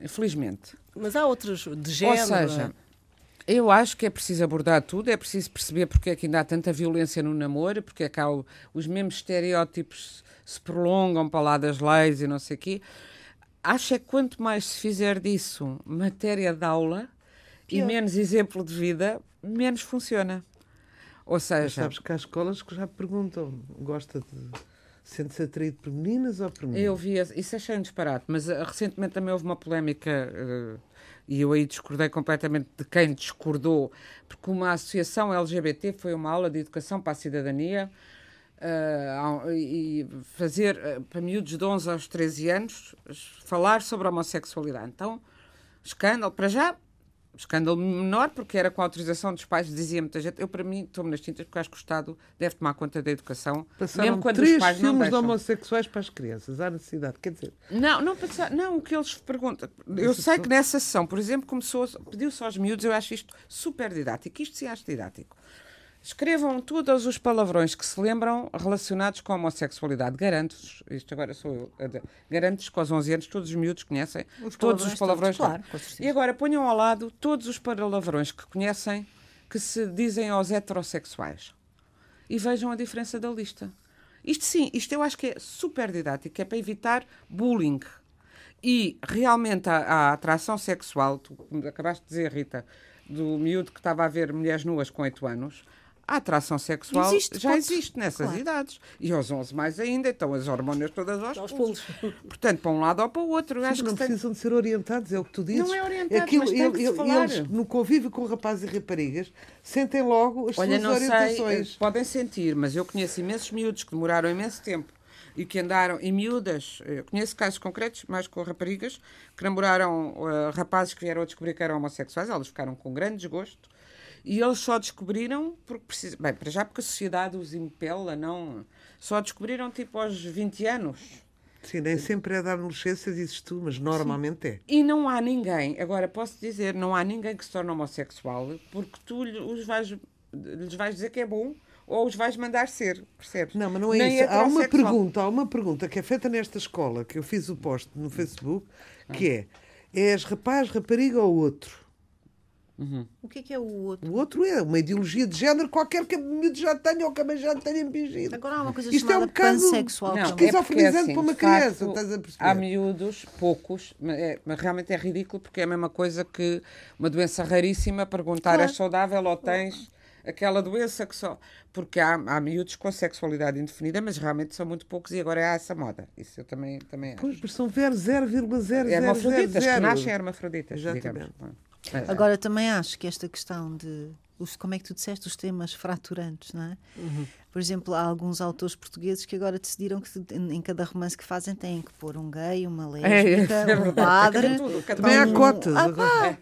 S2: infelizmente.
S1: Mas há outros de género.
S2: Ou seja, eu acho que é preciso abordar tudo, é preciso perceber porque é que ainda há tanta violência no namoro, porque é que há o- os mesmos estereótipos se prolongam para lá das leis e não sei o quê. Acho é que quanto mais se fizer disso matéria de aula e menos exemplo de vida, menos funciona. Ou
S4: Mas
S2: seja,
S4: sabes que há escolas que já perguntam, gosta de. Sente-se atraído por meninas ou por meninos?
S2: Eu vi, isso achei um disparate, mas eh, recentemente também houve uma polémica eh, e eu aí discordei completamente de quem discordou, porque uma associação LGBT foi uma aula de educação para a cidadania ao- e fazer para miúdos de 11 aos 13 anos falar sobre a homossexualidade. Então, escândalo, para já, escândalo menor, porque era com a autorização dos pais, dizia muita gente. Eu, para mim, estou-me nas tintas porque acho que o Estado deve tomar conta da educação,
S4: Passaram
S2: mesmo quando
S4: três
S2: os pais não
S4: filmes de
S2: deixam.
S4: homossexuais para as crianças. Há necessidade. Quer dizer,
S2: Não, não, pensar, não, o que eles perguntam. Eu sei que nessa sessão, por exemplo, começou, pediu-se aos miúdos, eu acho isto super didático, isto sim acho didático. Escrevam todos os palavrões que se lembram relacionados com a homossexualidade. Garanto-vos, isto agora sou eu, garanto-vos que aos 11 anos todos os miúdos conhecem
S3: Os
S2: todos os
S3: palavrões todos, claro,
S2: e agora ponham ao lado todos os palavrões que conhecem que se dizem aos heterossexuais. e vejam a diferença da lista. Isto sim, isto eu acho que é super didático, é para evitar bullying. E realmente a, a atração sexual, tu acabaste de dizer, Rita, do miúdo que estava a ver mulheres nuas com 8 anos, a atração sexual
S3: Existe,
S2: já
S3: pode-
S2: existe nessas
S3: claro.
S2: idades. E aos 11 mais ainda, então as hormonas todas aos,
S1: Aos
S2: pulos.
S1: pulos.
S2: Portanto, para um lado ou para o outro. Eu acho
S4: não
S2: que tem-
S4: precisam de ser orientados, é o que tu dizes.
S2: Não é orientados,
S4: Aquilo,
S2: mas tem que falar.
S4: Eles, no convívio com rapazes e raparigas, sentem logo as
S2: Olha,
S4: suas
S2: não sei,
S4: orientações.
S2: podem sentir, mas eu conheço imensos miúdos que demoraram imenso tempo e que andaram, e miúdas, eu conheço casos concretos, mais com raparigas, que namoraram eh, rapazes que vieram a descobrir que eram homossexuais, elas ficaram com grande desgosto, e eles só descobriram, porque precisa, bem, para já porque a sociedade os impela, não, só descobriram tipo aos 20 anos.
S4: Sim, nem sempre é da adolescência, dizes tu, mas normalmente é.
S2: E não há ninguém, agora posso dizer, não há ninguém que se torne homossexual porque tu lhe- os vais, lhes vais dizer que é bom ou os vais mandar ser, percebes?
S4: Não, mas não é
S2: Nem
S4: isso. Há uma pergunta, há uma pergunta que é feita nesta escola, que eu fiz o post no Facebook, que é: és rapaz, rapariga ou outro?
S3: O que é que é o outro?
S4: O outro é uma ideologia de género qualquer que a miúdo já tenha ou que a mãe já tenha impingido.
S3: Agora há uma coisa
S4: Isto é
S3: chamada
S4: um bocado
S3: pansexual
S2: Não, é porque,
S4: esquizofrenizante
S2: assim,
S4: para uma
S2: facto,
S4: criança, estás a perceber?
S2: Há miúdos, poucos, mas, é- mas realmente é ridículo porque é a mesma coisa que uma doença raríssima perguntar
S3: Claro.
S2: és saudável ou tens aquela doença que só. Porque há, há miúdos com sexualidade indefinida, mas realmente são muito poucos e agora há essa moda. Isso eu também, também acho.
S4: Pois, mas são 0,00000.
S2: Hermafroditas, que nascem hermafroditas,
S4: Exatamente.
S2: digamos. É.
S3: Agora também acho que esta questão de os, como é que tu disseste os temas fraturantes, não é?
S2: Uhum.
S3: Por exemplo, há alguns autores portugueses que agora decidiram que em cada romance que fazem têm que pôr um gay, uma
S2: É,
S3: lésbica,
S2: é
S3: um padre.
S2: Tudo,
S4: Também há
S3: um-
S4: cotas.
S3: Ah, pá,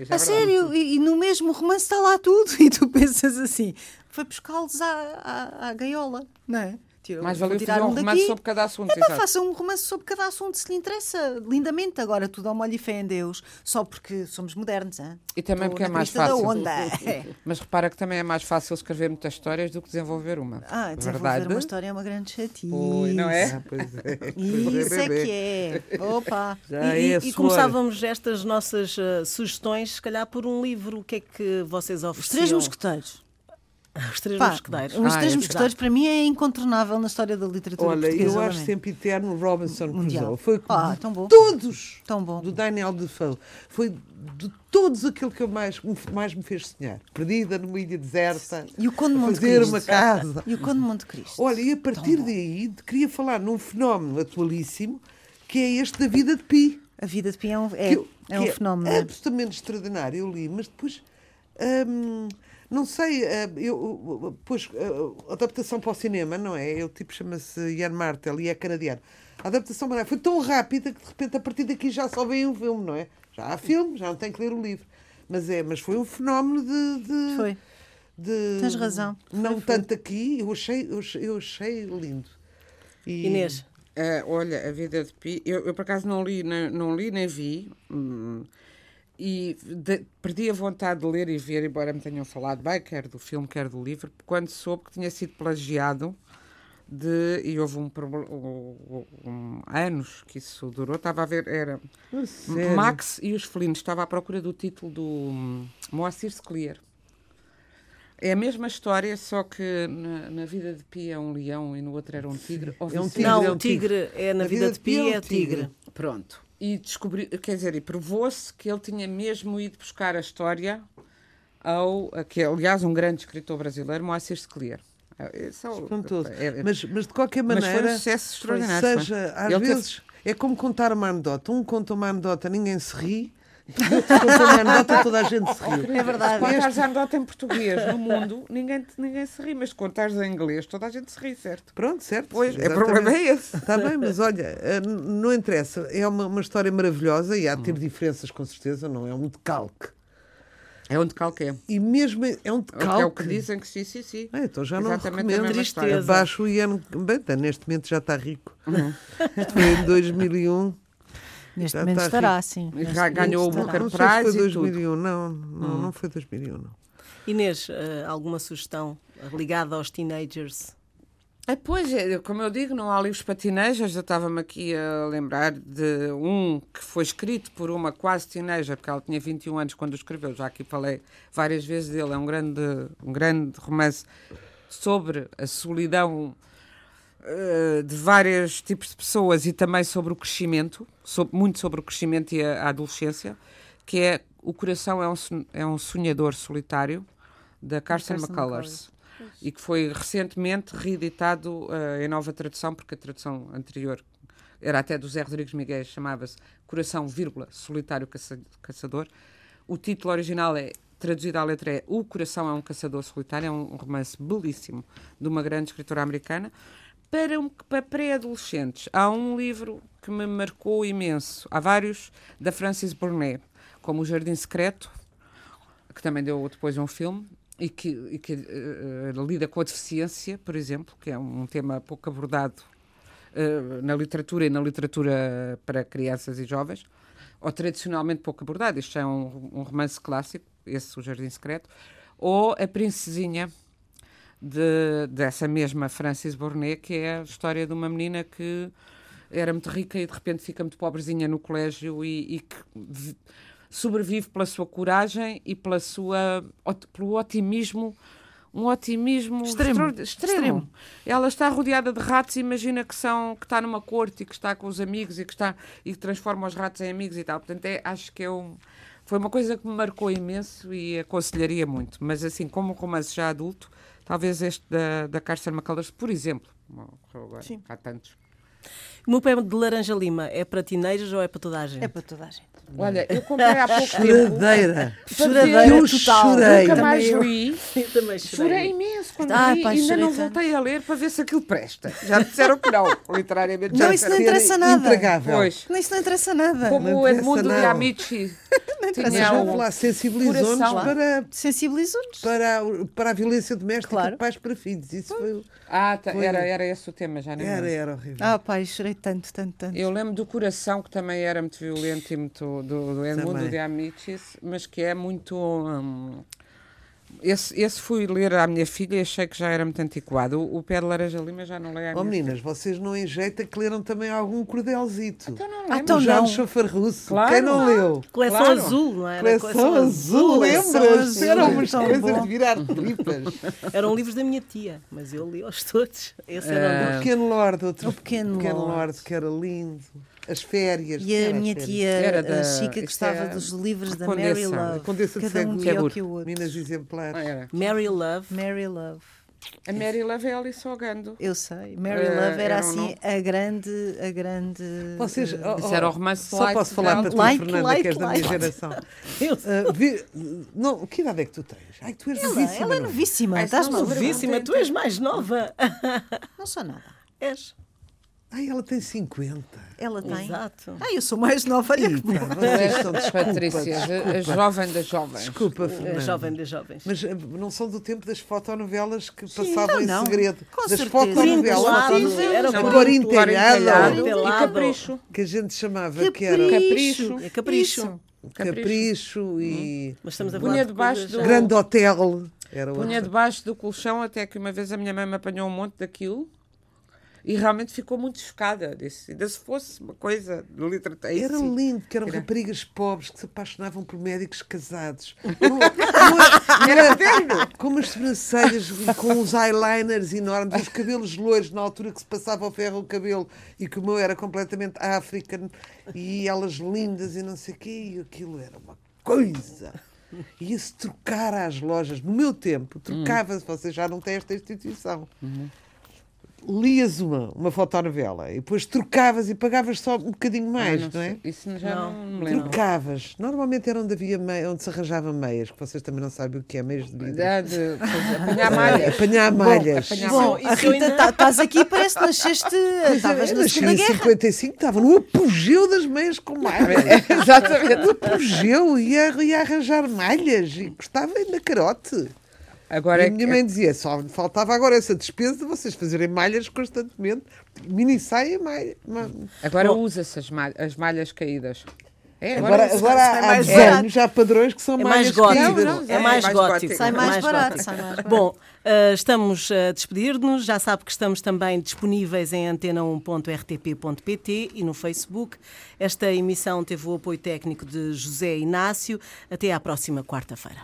S2: Isso é
S3: a sério, e, e no mesmo romance está lá tudo, e tu pensas assim, foi buscá-los à, à, à gaiola, não é? Tira-
S2: Mais
S3: vou
S2: valeu
S3: tirar
S2: fazer um
S3: daqui.
S2: romance sobre cada assunto.
S3: É
S2: exato.
S3: faça um romance sobre cada assunto se lhe interessa, lindamente. Agora tudo ao molho e fé em Deus, só porque somos modernos. Hein?
S2: E também
S3: Estou
S2: porque é mais fácil.
S3: onda.
S2: Mas repara que também é mais fácil escrever muitas histórias do que desenvolver uma.
S3: Ah, desenvolver
S2: Verdade?
S3: uma história é uma grande chatice.
S2: Pois, não é?
S4: Ah, pois é.
S3: Isso é
S4: bebê.
S3: que é. Opa.
S4: Já
S1: e,
S4: é
S1: e começávamos estas nossas eh, sugestões, se calhar, por um livro. O que é que vocês
S3: Os
S1: ofereciam?
S3: Três Mosqueteiros.
S1: Os Três
S3: Pá,
S1: Mosqueteiros.
S3: Os
S2: Ah,
S3: Três
S2: é
S3: Mosqueteiros para mim é incontornável na história da literatura
S4: Olha,
S3: portuguesa.
S4: eu acho sempre eterno Robinson. Crusoe. Foi
S3: Ah,
S4: de
S3: tão bom.
S4: todos
S3: Tão bom.
S4: do Daniel Defoe. Foi de todos aquele que eu mais, mais me fez sonhar. Perdida numa ilha deserta.
S3: E o Conde Monte
S4: fazer
S3: Cristo.
S4: uma casa.
S3: E o Conde de Monte Cristo.
S4: Olha, e a partir daí queria falar num fenómeno atualíssimo que é este da vida de Pi.
S3: A vida de Pi é um, é,
S4: que
S3: é um
S4: que
S3: fenómeno. é?
S4: absolutamente extraordinário. Eu li, mas depois. hum, não sei, hum, eu, pois, a adaptação para o cinema, não é? Ele tipo chama-se Ian Martel e é canadiano. A adaptação para- foi tão rápida que de repente a partir daqui já só vem um filme, não é? Já há filme, já não tem que ler o livro. Mas é, mas foi um fenómeno de. de
S3: Foi.
S4: de-
S3: Tens razão.
S4: Não tanto aqui, eu achei, eu achei, eu achei lindo. E-
S1: Inês.
S2: Ah, olha, a vida de Pi, eu, eu por acaso não li, nem, não li nem vi, hum, e de- perdi a vontade de ler e ver, embora me tenham falado bem, quer do filme, quer do livro, quando soube que tinha sido plagiado de, e houve um, proble- um, um- anos que isso durou, estava a ver, era
S4: sério?
S2: Max e os Felinos, estava à procura do título do hum, Moacir Scliar. É a mesma história, só que na, na vida de Pi é um leão e no outro era um tigre.
S4: É um tigre,
S1: Não,
S4: é
S1: o
S4: um tigre.
S1: tigre é na
S4: A
S1: vida de Pi,
S4: é
S1: é o tigre.
S2: Pronto. E descobri, quer dizer, e provou-se que ele tinha mesmo ido buscar a história ao, que é, aliás, um grande escritor brasileiro, Moacir. É, esse é
S4: Espantoso.
S2: é- é-
S4: mas, mas de qualquer
S2: mas
S4: maneira.
S2: foi um sucesso extraordinário.
S4: Seja, às
S2: Ele teve-
S4: vezes é como contar uma anedota. Um conta uma anedota, ninguém se ri. Conta uma anedota, toda a gente se riu.
S3: É verdade.
S2: Contares a anedota em português no mundo, ninguém, ninguém se ri, mas contares em inglês, toda a gente se ri, certo?
S4: Pronto, certo.
S2: Pois, o
S4: exatamente.
S2: problema é esse.
S4: Está bem, mas olha, eh, não interessa. É uma, uma história maravilhosa e há de ter
S2: Hum.
S4: diferenças, com certeza. Não é um decalque.
S2: É onde calque é.
S4: E mesmo é é um decalque.
S2: É o que dizem que sim, sim, sim.
S4: Ah, então já não
S2: Exatamente a
S4: recomendo.
S1: Tristeza.
S4: Abaixo o Ian. Bem, tá, neste momento já está rico.
S2: Uhum.
S4: Isto foi em 2001.
S3: Neste
S4: Já
S3: momento
S4: está
S3: estará, sim.
S2: Já
S3: Neste momento
S2: ganhou o. Booker
S4: Não
S2: Prize
S4: foi
S2: e tudo.
S4: 2001. Não, não,
S2: Hum.
S4: não foi 2001, não.
S1: Inês, eh, alguma sugestão ligada aos teenagers?
S2: É, pois, é, como eu digo, não há livros para teenagers. Eu estava-me aqui a lembrar de um que foi escrito por uma quase teenager, porque ela tinha 21 anos quando o escreveu. Já aqui falei várias vezes dele. É um grande, um grande romance sobre a solidão eh, de vários tipos de pessoas e também sobre o crescimento, sobre, muito sobre o crescimento e a, a adolescência, que é O Coração é um, é um Sonhador Solitário, da Carson
S3: Carson
S2: McCullers, e que foi recentemente reeditado eh, em nova tradução, porque a tradução anterior era até do Zé Rodrigues Miguel, chamava-se Coração, vírgula, Solitário Caça- Caçador. O título original é, traduzido à letra, é O Coração é um Caçador Solitário, é um romance belíssimo de uma grande escritora americana. Para, para pré-adolescentes, há um livro que me marcou imenso. Há vários, da Francis Burnet, como O Jardim Secreto, que também deu depois um filme, e que, e que, eh, lida com a deficiência, por exemplo, que é um tema pouco abordado eh, na literatura e na literatura para crianças e jovens, ou tradicionalmente pouco abordado. Isto é um, um romance clássico, esse O Jardim Secreto, ou A Princesinha, de, dessa mesma Francis Burnet, que é a história de uma menina que era muito rica e de repente fica muito pobrezinha no colégio e, e que vi- sobrevive pela sua coragem e pela sua, pelo otimismo, um otimismo
S3: Extremo.
S2: extremo.
S3: Extremo.
S2: Ela está rodeada de ratos e imagina que são que está numa corte e que está com os amigos e que está e que transforma os ratos em amigos e tal. Portanto, é, acho que é um, foi uma coisa que me marcou imenso e aconselharia muito. Mas assim, como um romance já adulto, talvez este da, da Carson McCullers, por exemplo, morreu agora,
S3: Sim.
S2: há tantos.
S1: O meu pé de laranja lima é para teenagers ou é para toda a gente?
S3: É para toda a gente.
S2: Olha, eu comprei há pouco tempo.
S4: Choradeira.
S3: Choradeira
S4: Eu
S3: total.
S4: chorei.
S2: Nunca mais
S3: Também eu.
S2: li.
S1: Eu também
S2: Chorei imenso quando
S3: Ah, pá,
S2: ainda
S3: chorei
S2: não
S3: tanto.
S2: voltei a ler para ver se aquilo presta. Já disseram que não, literariamente. já
S3: Não, isso não interessa nada.
S4: Intragável.
S2: Pois.
S3: Não, Isso não interessa nada.
S2: Como
S4: Não
S2: o
S4: interessa
S2: Edmundo
S4: nada.
S2: de Amici
S4: Mas
S2: tinha
S4: já
S2: o...
S4: lá sensibilizou-nos para,
S3: Sensibilizou-nos.
S4: para, a- para a violência doméstica
S3: Claro.
S4: de pais para filhos. Isso foi,
S2: Ah, tá,
S4: Foi.
S2: era, era esse o tema, já nem me
S4: era,
S2: lembro.
S4: era horrível.
S3: Ah, pai, chorei tanto, tanto, tanto.
S2: Eu lembro do Coração, que também era muito violento e muito do, do Edmundo
S4: Também.
S2: de Amicis, mas que é muito. hum, esse, esse fui ler à minha filha e achei que já era muito antiquado. O, o Pé de Laranja Lima já não leio à
S4: Oh,
S2: minha
S4: meninas, vocês não enjeitam que leram também algum cordelzito.
S2: Então não
S3: Ah,
S2: lembro.
S3: então
S4: o
S3: não.
S4: Jorge Chafarrusso.
S2: Claro.
S4: Quem não leu?
S1: Coleção
S2: Claro.
S1: azul, não era?
S4: Coleção azul,
S3: Coleção
S4: lembras?
S3: Azul,
S4: Eram umas
S3: tão
S4: coisas
S3: bom.
S4: de virar tripas.
S1: Eram livros da minha tia, mas eu li-os todos. Esse era um
S4: O Pequeno Lorde, outro
S3: O Pequeno
S4: Lorde.
S3: Lorde.
S4: que era lindo. As férias.
S3: E a minha tia,
S2: Era
S3: a
S2: da-
S3: Chica, gostava
S2: é
S3: dos livros da. Mary Love.
S4: Condessa
S3: Cada um pior
S2: Segur.
S3: que o outro.
S4: Minas exemplares.
S2: Ah, era.
S1: Mary Love.
S3: Mary Love.
S2: A Mary Love é Alice Ogando.
S3: Eu sei. Mary
S2: Eh,
S3: Love era
S2: era
S3: assim a grande. A grande
S4: Vocês, oh,
S2: Isso era o romance
S4: Só
S2: light
S4: posso falar para ti,
S3: Like,
S4: Fernanda,
S3: like,
S4: que és da
S3: like.
S4: minha geração.
S1: Eu
S4: Ah, vi- não, que idade é que tu tens? Ai, tu és
S3: ela,
S4: novíssima,
S3: ela é
S4: é?
S3: novíssima.
S2: Ai,
S3: Estás
S1: novíssima, tu és mais nova.
S3: Não sou nada.
S1: És.
S4: Ai, ela tem 50.
S3: Ela tem.
S1: Exato.
S3: Ah, eu sou mais nova. Olha que
S4: Ih, pá, vocês estão desculpa,
S2: Patrícia, a- a jovem das jovens.
S4: Desculpa,
S1: É
S4: Fernanda.
S1: jovem das jovens.
S4: Mas ah, não são do tempo das fotonovelas que passavam
S3: não,
S4: em segredo.
S3: Com
S4: das
S3: certeza.
S4: fotonovelas
S1: Sim, sim. Era
S2: Não,
S1: por
S4: cor
S1: entelhado.
S4: entelhada.
S2: E capricho.
S4: que a gente chamava que era
S2: Capricho.
S1: É capricho.
S3: Isso.
S4: capricho e
S1: Mas estamos a falar
S2: Punha
S1: de
S2: debaixo do-
S4: grande hotel. Era
S2: Punha
S4: outra.
S2: debaixo do colchão até que uma vez a minha mãe me apanhou um monte daquilo e realmente ficou muito chocada. Disse, ainda se fosse uma coisa de literatura.
S4: Era
S2: sim.
S4: lindo, que eram
S2: Era.
S4: raparigas pobres que se apaixonavam por médicos casados. Com, com, era, com umas sobrancelhas, com os eyeliners enormes, os cabelos loiros, na altura que se passava ao ferro o cabelo, e que o meu era completamente African, e elas lindas e não sei o quê, e aquilo era uma coisa. Ia-se trocar às lojas. No meu tempo, trocava-se, vocês já não têm esta instituição. Lias uma, uma fotonovela e depois trocavas e pagavas só um bocadinho
S2: Ah,
S4: mais,
S2: não
S4: não, é?
S2: Isso já não,
S1: Não.
S2: me lembro.
S4: Trocavas. Normalmente era onde havia mei- onde se arranjava meias, que vocês também não sabem o que é meias de vidro.
S2: Dá de fazer- apanhar malhas.
S4: Apanhar malhas.
S2: apanhar
S3: Bom,
S1: Isso
S3: a Rita,
S1: ainda-
S3: tá- estás aqui, parece que nasceste.
S4: Mas
S3: Estavas na
S4: nasci
S3: Segunda
S4: em
S3: Guerra.
S4: 55, estava no apogeu das meias com malhas.
S2: Exatamente.
S4: No apogeu, ia, ia arranjar malhas e gostava ainda carote.
S2: Agora
S4: e
S2: é
S4: a minha
S2: que-
S4: mãe dizia, só faltava agora essa despesa de vocês fazerem malhas constantemente. Mini saia e malha. ma-
S2: Agora usa-se as, malhas, as malhas caídas. É,
S4: Agora,
S2: usa-se.
S4: agora
S3: sai
S4: há
S3: mais
S4: desenhos, há padrões que são
S1: É mais gótico.
S4: caídas.
S2: Não, não,
S1: É mais
S2: mais gótico.
S3: Sai mais barato,
S1: gótico.
S3: sai mais barato.
S1: Bom, eh, estamos a despedir-nos. Já sabe que estamos também disponíveis em antena1.rtp.pt e no Facebook. Esta emissão teve o apoio técnico de José Inácio. Até à próxima quarta-feira.